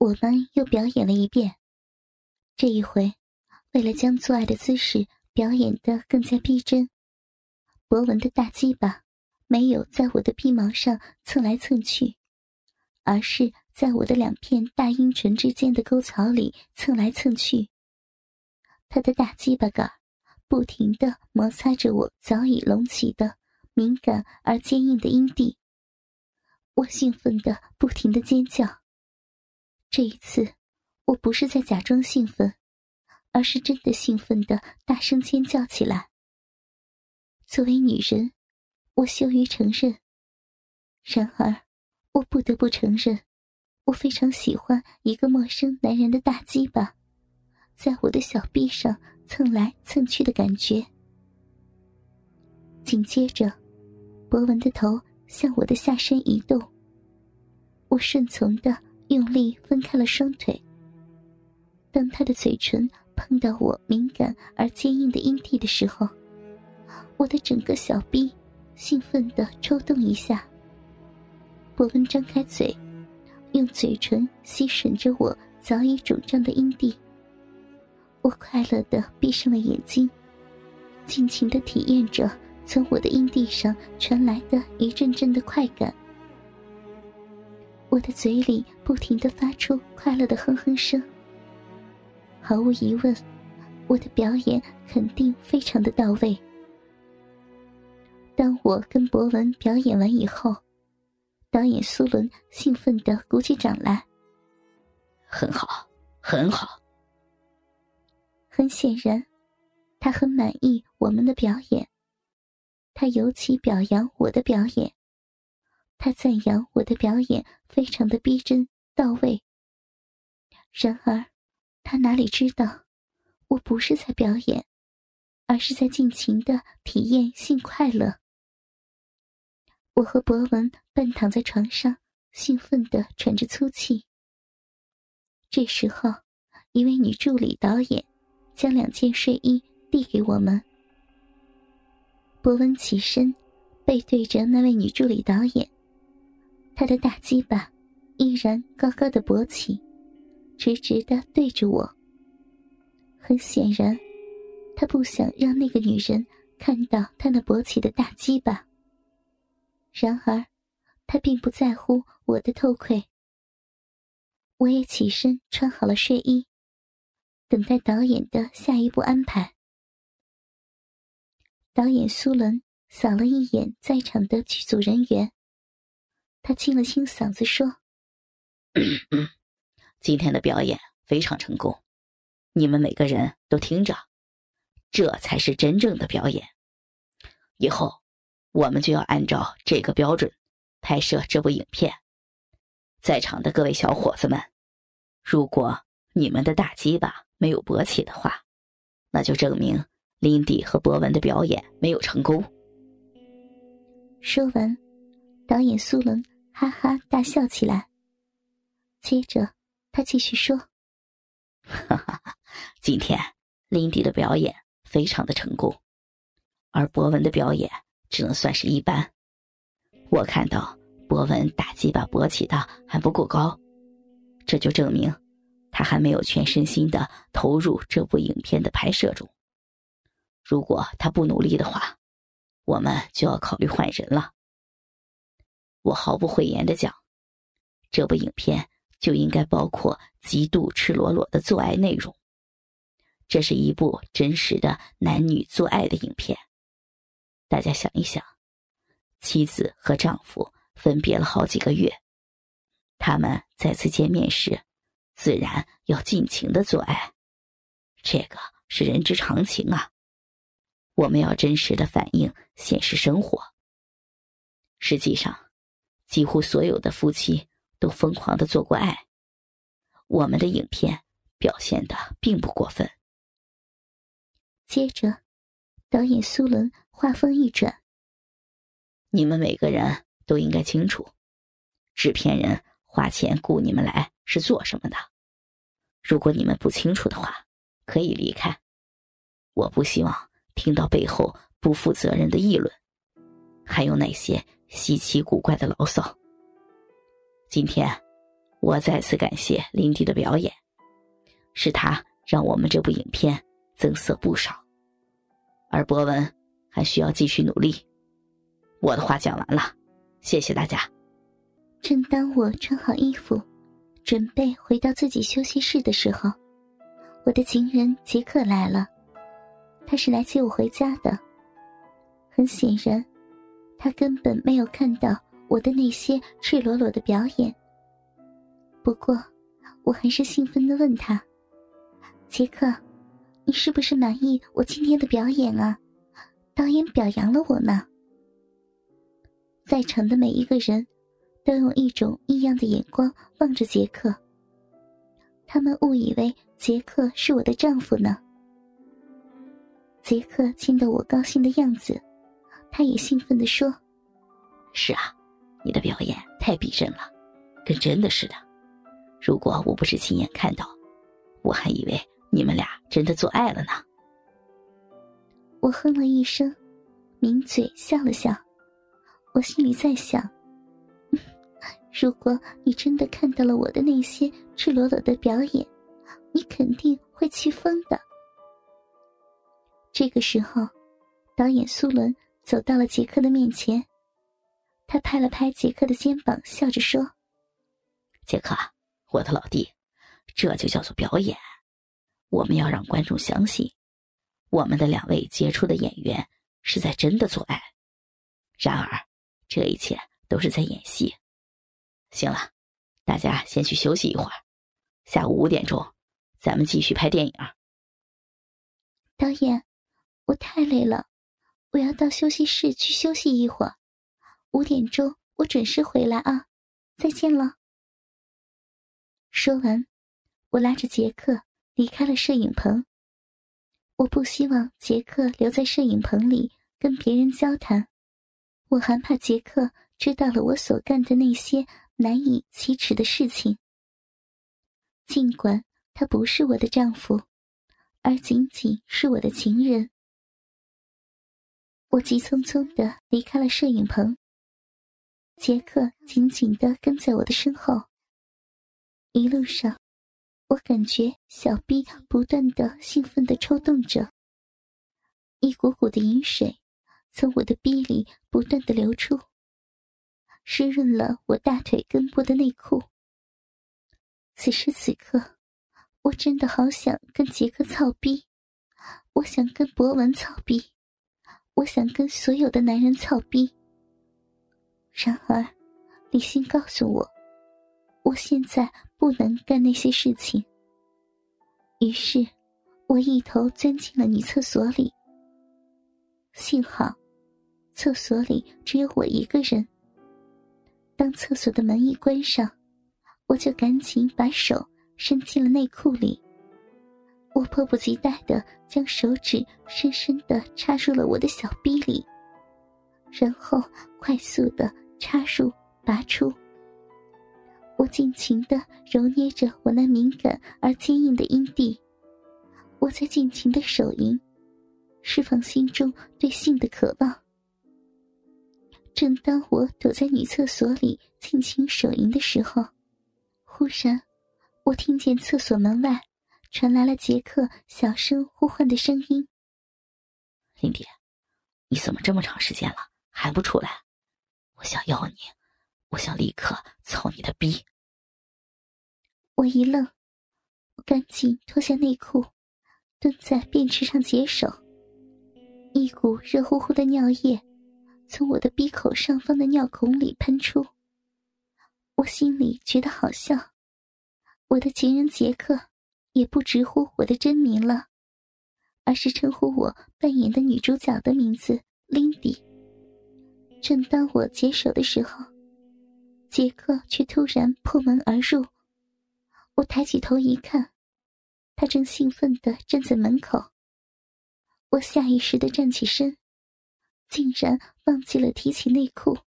我们又表演了一遍。这一回，为了将做爱的姿势表演得更加逼真，博文的大鸡巴没有在我的皮毛上蹭来蹭去，而是在我的两片大阴唇之间的沟槽里蹭来蹭去。他的大鸡巴杆不停地摩擦着我早已隆起的敏感而坚硬的阴蒂，我兴奋的不停的尖叫。这一次，我不是在假装兴奋，而是真的兴奋的大声尖叫起来。作为女人，我羞于承认，然而，我不得不承认，我非常喜欢一个陌生男人的大鸡巴，在我的小臂上蹭来蹭去的感觉。紧接着，博文的头向我的下身移动，我顺从的。用力分开了双腿。当他的嘴唇碰到我敏感而坚硬的阴蒂的时候，我的整个小臂兴奋的抽动一下。博文张开嘴，用嘴唇吸吮着我早已肿胀的阴蒂。我快乐的闭上了眼睛，尽情的体验着从我的阴蒂上传来的一阵阵的快感。我的嘴里不停的发出快乐的哼哼声。毫无疑问，我的表演肯定非常的到位。当我跟博文表演完以后，导演苏伦兴奋的鼓起掌来。很好，很好。很显然，他很满意我们的表演。他尤其表扬我的表演。他赞扬我的表演非常的逼真到位。然而，他哪里知道，我不是在表演，而是在尽情的体验性快乐。我和博文半躺在床上，兴奋的喘着粗气。这时候，一位女助理导演将两件睡衣递给我们。博文起身，背对着那位女助理导演。他的大鸡巴依然高高的勃起，直直的对着我。很显然，他不想让那个女人看到他那勃起的大鸡巴。然而，他并不在乎我的偷窥。我也起身穿好了睡衣，等待导演的下一步安排。导演苏伦扫了一眼在场的剧组人员。他清了清嗓子说：“今天的表演非常成功，你们每个人都听着，这才是真正的表演。以后我们就要按照这个标准拍摄这部影片。在场的各位小伙子们，如果你们的大鸡巴没有勃起的话，那就证明林迪和博文的表演没有成功。”说完。导演苏伦哈哈大笑起来，接着他继续说：“哈哈，今天林迪的表演非常的成功，而博文的表演只能算是一般。我看到博文打击把勃起的还不够高，这就证明他还没有全身心的投入这部影片的拍摄中。如果他不努力的话，我们就要考虑换人了。”我毫不讳言的讲，这部影片就应该包括极度赤裸裸的做爱内容。这是一部真实的男女做爱的影片。大家想一想，妻子和丈夫分别了好几个月，他们再次见面时，自然要尽情的做爱，这个是人之常情啊。我们要真实的反映现实生活。实际上。几乎所有的夫妻都疯狂的做过爱，我们的影片表现的并不过分。接着，导演苏伦话锋一转：“你们每个人都应该清楚，制片人花钱雇你们来是做什么的。如果你们不清楚的话，可以离开。我不希望听到背后不负责任的议论，还有那些。”稀奇古怪的牢骚。今天，我再次感谢林迪的表演，是他让我们这部影片增色不少。而博文还需要继续努力。我的话讲完了，谢谢大家。正当我穿好衣服，准备回到自己休息室的时候，我的情人杰克来了。他是来接我回家的。很显然，他根本没有看到我的那些赤裸裸的表演。不过，我还是兴奋的问他：“杰克，你是不是满意我今天的表演啊？导演表扬了我呢。”在场的每一个人。都用一种异样的眼光望着杰克。他们误以为杰克是我的丈夫呢。杰克见到我高兴的样子，他也兴奋地说：“是啊，你的表演太逼真了，跟真的似的。如果我不是亲眼看到，我还以为你们俩真的做爱了呢。”我哼了一声，抿嘴笑了笑。我心里在想。如果你真的看到了我的那些赤裸裸的表演，你肯定会气疯的。这个时候，导演苏伦走到了杰克的面前，他拍了拍杰克的肩膀，笑着说：“杰克，我的老弟，这就叫做表演。我们要让观众相信，我们的两位杰出的演员是在真的做爱。然而，这一切都是在演戏。”行了，大家先去休息一会儿。下午五点钟，咱们继续拍电影。导演，我太累了，我要到休息室去休息一会儿。五点钟我准时回来啊！再见了。说完，我拉着杰克离开了摄影棚。我不希望杰克留在摄影棚里跟别人交谈，我还怕杰克知道了我所干的那些。难以启齿的事情。尽管他不是我的丈夫，而仅仅是我的情人，我急匆匆的离开了摄影棚。杰克紧紧的跟在我的身后。一路上，我感觉小臂不断的兴奋的抽动着，一股股的饮水从我的臂里不断的流出。湿润了我大腿根部的内裤。此时此刻，我真的好想跟杰克操逼，我想跟博文操逼，我想跟所有的男人操逼。然而，理性告诉我，我现在不能干那些事情。于是，我一头钻进了女厕所里。幸好，厕所里只有我一个人。当厕所的门一关上，我就赶紧把手伸进了内裤里。我迫不及待的将手指深深的插入了我的小臂里，然后快速的插入、拔出。我尽情的揉捏着我那敏感而坚硬的阴蒂，我在尽情的手淫，释放心中对性的渴望。正当我躲在女厕所里尽情手淫的时候，忽然，我听见厕所门外传来了杰克小声呼唤的声音：“林迪，你怎么这么长时间了还不出来？我想要你，我想立刻操你的逼。”我一愣，我赶紧脱下内裤，蹲在便池上解手，一股热乎乎的尿液。从我的鼻口上方的尿孔里喷出，我心里觉得好笑。我的情人杰克也不直呼我的真名了，而是称呼我扮演的女主角的名字琳迪。正当我解手的时候，杰克却突然破门而入。我抬起头一看，他正兴奋地站在门口。我下意识地站起身。竟然忘记了提起内裤。